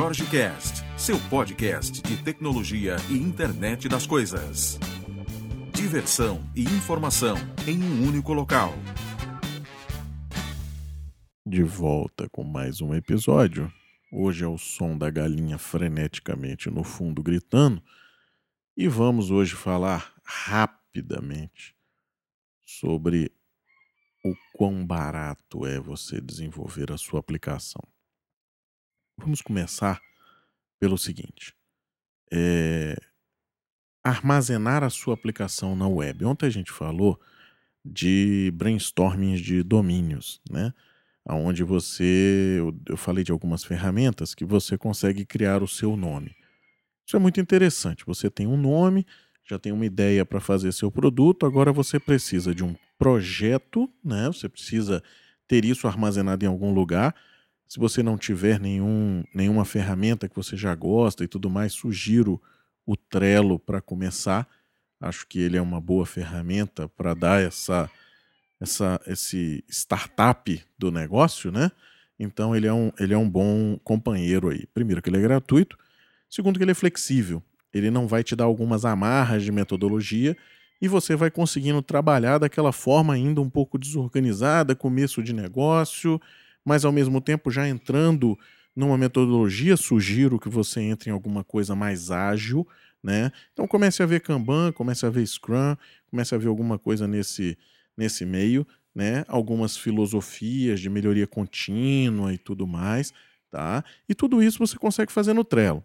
Jorge Cast, seu podcast de tecnologia e internet das coisas. Diversão e informação em um único local. De volta com mais um episódio. Hoje é o som da galinha freneticamente no fundo gritando. E vamos hoje falar rapidamente sobre o quão barato é você desenvolver a sua aplicação. Vamos começar pelo seguinte: é, armazenar a sua aplicação na web. Ontem a gente falou de brainstorming de domínios, né? Onde você, eu, eu falei de algumas ferramentas que você consegue criar o seu nome. Isso é muito interessante. Você tem um nome, já tem uma ideia para fazer seu produto, agora você precisa de um projeto, né? Você precisa ter isso armazenado em algum lugar se você não tiver nenhum, nenhuma ferramenta que você já gosta e tudo mais, sugiro o Trello para começar. Acho que ele é uma boa ferramenta para dar essa, essa, esse startup do negócio, né? Então ele é, um, ele é um bom companheiro aí. Primeiro que ele é gratuito, segundo que ele é flexível. Ele não vai te dar algumas amarras de metodologia e você vai conseguindo trabalhar daquela forma ainda um pouco desorganizada, começo de negócio, mas ao mesmo tempo já entrando numa metodologia, sugiro que você entre em alguma coisa mais ágil, né? Então comece a ver Kanban, comece a ver Scrum, comece a ver alguma coisa nesse, nesse meio, né? Algumas filosofias de melhoria contínua e tudo mais, tá? E tudo isso você consegue fazer no Trello.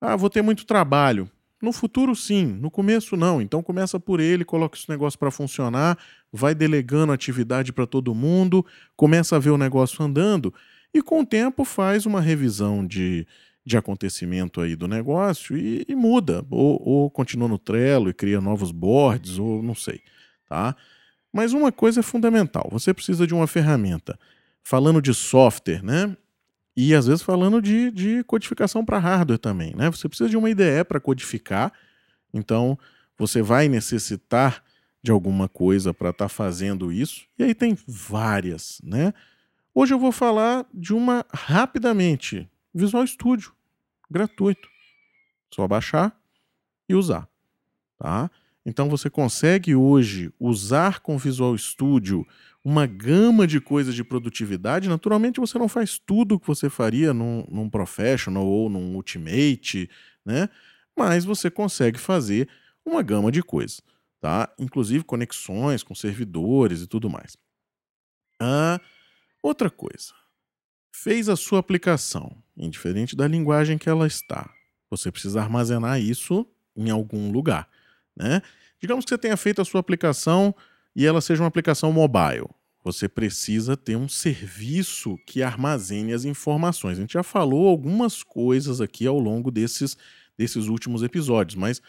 Ah, vou ter muito trabalho. No futuro, sim. No começo, não. Então, começa por ele, coloca esse negócio para funcionar, vai delegando atividade para todo mundo, começa a ver o negócio andando e, com o tempo, faz uma revisão de, de acontecimento aí do negócio e, e muda. Ou, ou, continua no Trello e cria novos boards, ou não sei. Tá? Mas uma coisa é fundamental: você precisa de uma ferramenta. Falando de software, né? E às vezes falando de, de codificação para hardware também, né? Você precisa de uma IDE para codificar, então você vai necessitar de alguma coisa para estar tá fazendo isso, e aí tem várias, né? Hoje eu vou falar de uma rapidamente, Visual Studio, gratuito. Só baixar e usar, tá? Então você consegue hoje usar com Visual Studio uma gama de coisas de produtividade. Naturalmente, você não faz tudo o que você faria num, num Professional ou num Ultimate, né? Mas você consegue fazer uma gama de coisas, tá? Inclusive conexões com servidores e tudo mais. Ah, outra coisa. Fez a sua aplicação, indiferente da linguagem que ela está. Você precisa armazenar isso em algum lugar, né? Digamos que você tenha feito a sua aplicação e ela seja uma aplicação mobile. Você precisa ter um serviço que armazene as informações. A gente já falou algumas coisas aqui ao longo desses, desses últimos episódios, mas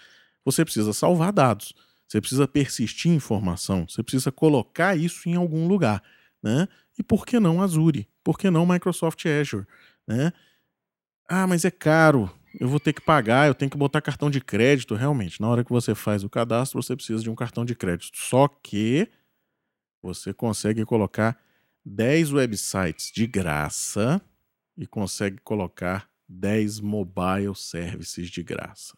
você precisa salvar dados, você precisa persistir informação, você precisa colocar isso em algum lugar. Né? E por que não Azure? Por que não Microsoft Azure? Né? Ah, mas é caro, eu vou ter que pagar, eu tenho que botar cartão de crédito. Realmente, na hora que você faz o cadastro, você precisa de um cartão de crédito. Só que você consegue colocar 10 websites de graça e consegue colocar 10 mobile services de graça.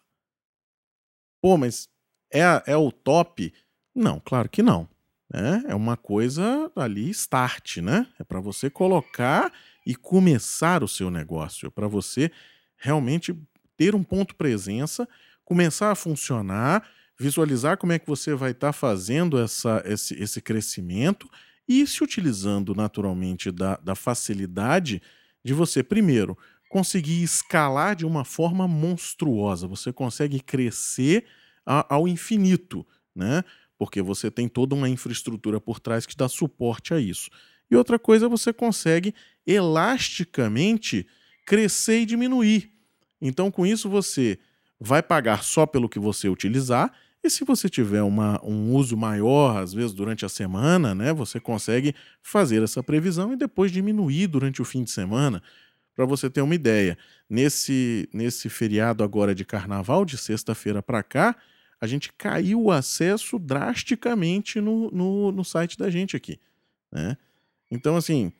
Pô, mas é, é o top? Não, claro que não. Né? É uma coisa ali start, né? É para você colocar e começar o seu negócio, é para você realmente ter um ponto presença, começar a funcionar, visualizar como é que você vai estar tá fazendo essa, esse, esse crescimento e se utilizando naturalmente da, da facilidade de você, primeiro, conseguir escalar de uma forma monstruosa. Você consegue crescer a, ao infinito, né? Porque você tem toda uma infraestrutura por trás que dá suporte a isso. E outra coisa, você consegue elasticamente crescer e diminuir. Então, com isso, você vai pagar só pelo que você utilizar. E se você tiver uma, um uso maior, às vezes durante a semana, né, você consegue fazer essa previsão e depois diminuir durante o fim de semana. Para você ter uma ideia, nesse, nesse feriado agora de carnaval, de sexta-feira para cá, a gente caiu o acesso drasticamente no, no, no site da gente aqui. Né? Então, assim,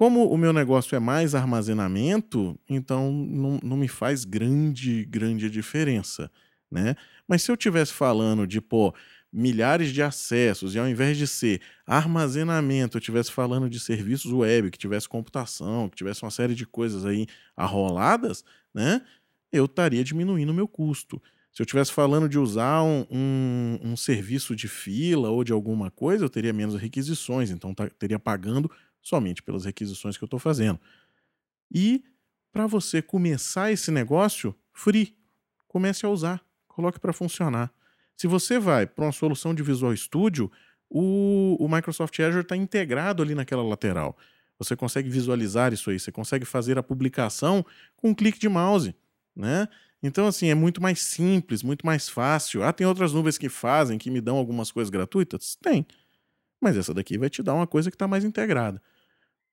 Como o meu negócio é mais armazenamento, então não, não me faz grande, grande diferença, né? Mas se eu tivesse falando de, pô, milhares de acessos, e ao invés de ser armazenamento, eu estivesse falando de serviços web, que tivesse computação, que tivesse uma série de coisas aí arroladas, né? Eu estaria diminuindo o meu custo. Se eu estivesse falando de usar um, um, um, serviço de fila ou de alguma coisa, eu teria menos requisições, então tá, teria pagando somente pelas requisições que eu estou fazendo. E para você começar esse negócio, free, comece a usar, coloque para funcionar. Se você vai para uma solução de Visual Studio, o, o Microsoft Azure está integrado ali naquela lateral. Você consegue visualizar isso aí, você consegue fazer a publicação com um clique de mouse, né? Então, assim, é muito mais simples, muito mais fácil. Ah, tem outras nuvens que fazem, que me dão algumas coisas gratuitas? Tem. Mas essa daqui vai te dar uma coisa que está mais integrada.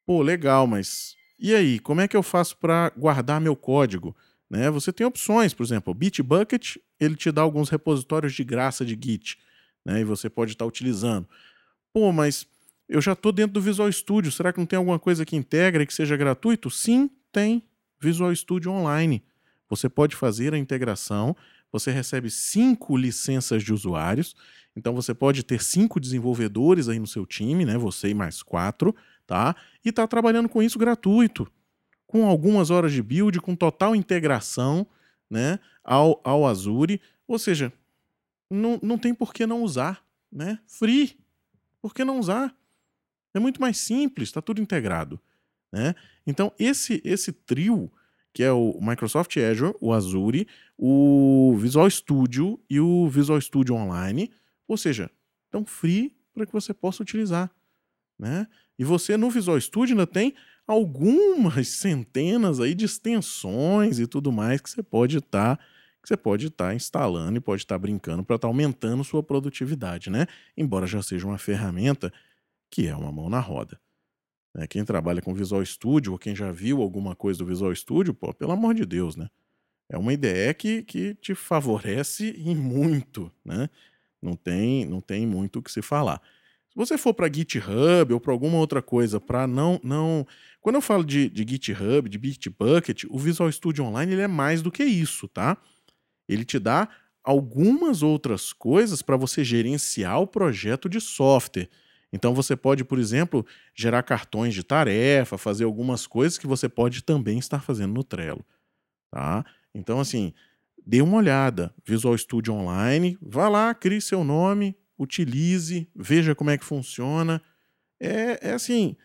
Pô, legal, mas e aí? Como é que eu faço para guardar meu código? Né? Você tem opções, por exemplo, o Bitbucket, ele te dá alguns repositórios de graça de Git, né? E você pode estar tá utilizando. Pô, mas eu já estou dentro do Visual Studio, será que não tem alguma coisa que integra e que seja gratuito? Sim, tem. Visual Studio Online. Você pode fazer a integração, você recebe cinco licenças de usuários, então você pode ter cinco desenvolvedores aí no seu time, né? Você e mais quatro, tá? E tá trabalhando com isso gratuito, com algumas horas de build, com total integração, né? Ao, ao Azure, ou seja, não, não tem por que não usar, né? Free, por que não usar? É muito mais simples, está tudo integrado, né? Então esse esse trio que é o Microsoft Azure, o Azure, o Visual Studio e o Visual Studio Online, ou seja, estão free para que você possa utilizar, né? E você no Visual Studio ainda tem algumas centenas aí de extensões e tudo mais que você pode estar tá, que você pode estar tá instalando e pode estar tá brincando para estar aumentando sua produtividade, né? Embora já seja uma ferramenta que é uma mão na roda. Né? Quem trabalha com Visual Studio, ou quem já viu alguma coisa do Visual Studio, pô, pelo amor de Deus, né? É uma ideia que, que te favorece e muito, né? Não tem, não tem muito o que se falar. Você for para GitHub ou para alguma outra coisa, para não, não. Quando eu falo de, de GitHub, de Bitbucket, o Visual Studio Online ele é mais do que isso, tá? Ele te dá algumas outras coisas para você gerenciar o projeto de software. Então você pode, por exemplo, gerar cartões de tarefa, fazer algumas coisas que você pode também estar fazendo no Trello, tá? Então assim, dê uma olhada, Visual Studio Online, vá lá, crie seu nome, utilize, veja como é que funciona. É, é assim,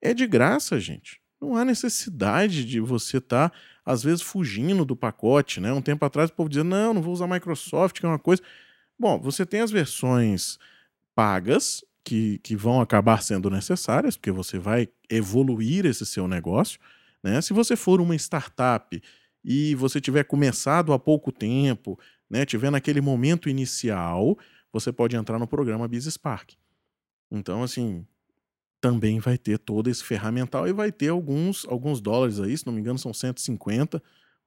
é de graça, gente. Não há necessidade de você estar, tá, às vezes, fugindo do pacote, né? Um tempo atrás o povo dizia, não, não vou usar Microsoft, que é uma coisa... Bom, você tem as versões pagas, que, que vão acabar sendo necessárias, porque você vai evoluir esse seu negócio. Né? Se você for uma startup e você tiver começado há pouco tempo, né, tiver naquele momento inicial, você pode entrar no programa Business Spark. Então, assim, também vai ter todo esse ferramental e vai ter alguns, alguns dólares aí, se não me engano, são 150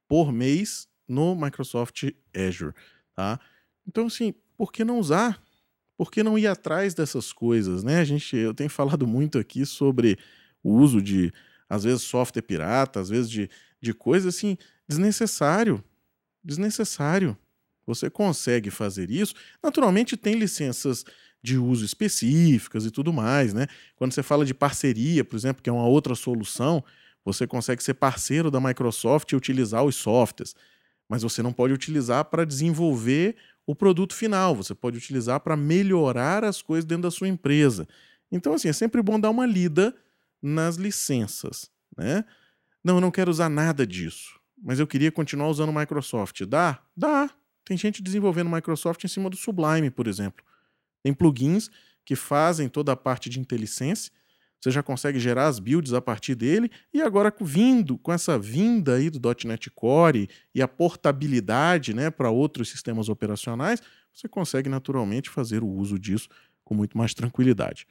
por mês no Microsoft Azure, tá? Então, assim, por que não usar? por que não ir atrás dessas coisas, né? A gente, eu tenho falado muito aqui sobre o uso de, às vezes, software pirata, às vezes de, de coisas assim, desnecessário. Desnecessário. Você consegue fazer isso. Naturalmente, tem licenças de uso específicas e tudo mais, né? Quando você fala de parceria, por exemplo, que é uma outra solução, você consegue ser parceiro da Microsoft e utilizar os softwares, mas você não pode utilizar para desenvolver o produto final, você pode utilizar para melhorar as coisas dentro da sua empresa. Então, assim, é sempre bom dar uma lida nas licenças, né? Não, eu não quero usar nada disso, mas eu queria continuar usando o Microsoft. Dá? Dá. Tem gente desenvolvendo Microsoft em cima do Sublime, por exemplo. Tem plugins que fazem toda a parte de IntelliSense você já consegue gerar as builds a partir dele e agora vindo com essa vinda aí do .NET Core e a portabilidade, né, para outros sistemas operacionais, você consegue naturalmente fazer o uso disso com muito mais tranquilidade.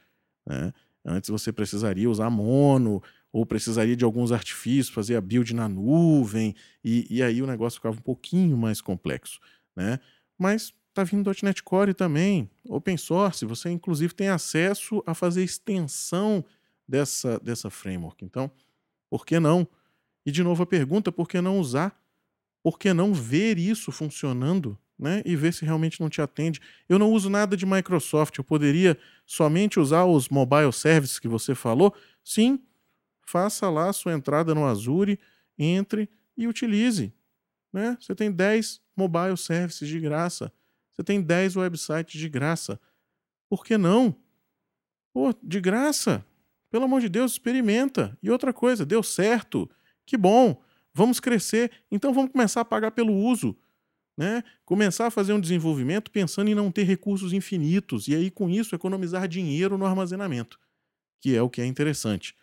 Né? Antes você precisaria usar mono ou precisaria de alguns artifícios, fazer a build na nuvem e, e aí o negócio ficava um pouquinho mais complexo, né? Mas Está vindo .NET Core também, open source. Você inclusive tem acesso a fazer extensão dessa, dessa framework. Então, por que não? E de novo a pergunta, por que não usar? Por que não ver isso funcionando né, e ver se realmente não te atende? Eu não uso nada de Microsoft, eu poderia somente usar os mobile services que você falou? Sim, faça lá a sua entrada no Azure, entre e utilize. Né? Você tem 10 mobile services de graça. Você tem 10 websites de graça. Por que não? Pô, de graça. Pelo amor de Deus, experimenta. E outra coisa, deu certo. Que bom. Vamos crescer. Então vamos começar a pagar pelo uso. Né? Começar a fazer um desenvolvimento pensando em não ter recursos infinitos e aí com isso economizar dinheiro no armazenamento, que é o que é interessante.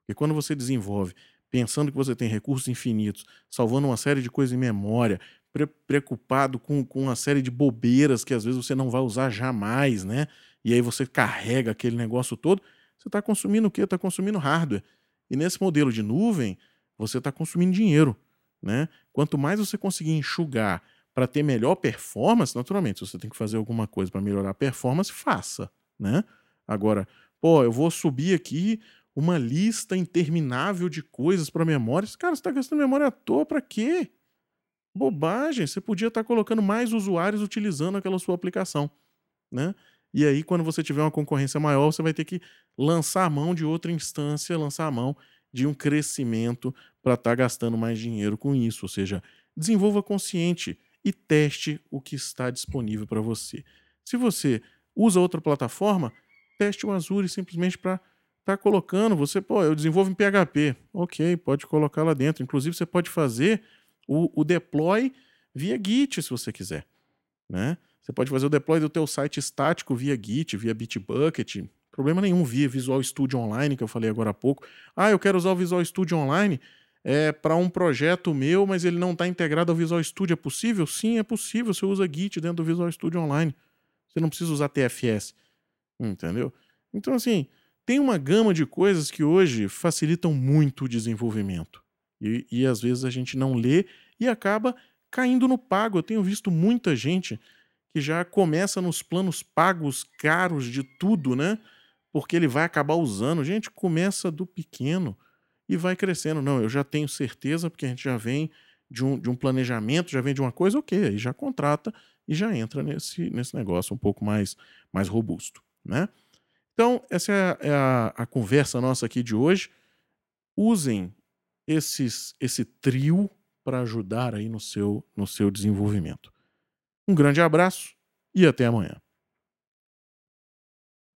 Porque quando você desenvolve pensando que você tem recursos infinitos, salvando uma série de coisas em memória, pre preocupado com, com uma série de bobeiras que às vezes você não vai usar jamais, né? E aí você carrega aquele negócio todo, você está consumindo o quê? Está consumindo hardware. E nesse modelo de nuvem, você está consumindo dinheiro. Né? Quanto mais você conseguir enxugar para ter melhor performance, naturalmente, se você tem que fazer alguma coisa para melhorar a performance, faça. Né? Agora, pô, eu vou subir aqui uma lista interminável de coisas para memória. Cara, você está gastando memória à toa para quê? Bobagem. Você podia estar tá colocando mais usuários utilizando aquela sua aplicação. Né? E aí, quando você tiver uma concorrência maior, você vai ter que lançar a mão de outra instância, lançar a mão de um crescimento para estar tá gastando mais dinheiro com isso. Ou seja, desenvolva consciente e teste o que está disponível para você. Se você usa outra plataforma, teste o Azure simplesmente para estar tá colocando. Você, pô, eu desenvolvo em PHP. Ok, pode colocar lá dentro. Inclusive, você pode fazer o, o deploy via Git, se você quiser. Né? Você pode fazer o deploy do teu site estático via Git, via Bitbucket, Problema nenhum via Visual Studio Online, que eu falei agora há pouco. Ah, eu quero usar o Visual Studio Online é, para um projeto meu, mas ele não está integrado ao Visual Studio. É possível? Sim, é possível. Você usa Git dentro do Visual Studio Online. Você não precisa usar TFS. Entendeu? Então, assim, tem uma gama de coisas que hoje facilitam muito o desenvolvimento. E, e às vezes a gente não lê e acaba caindo no pago. Eu tenho visto muita gente que já começa nos planos pagos caros de tudo, né? porque ele vai acabar usando. Gente, começa do pequeno e vai crescendo. Não, eu já tenho certeza, porque a gente já vem de um, de um planejamento, já vem de uma coisa, ok, aí já contrata e já entra nesse, nesse negócio um pouco mais, mais robusto, né? Então, essa é a, é a, a conversa nossa aqui de hoje. Usem esses, esse trio para ajudar aí no seu, no seu desenvolvimento. Um grande abraço e até amanhã.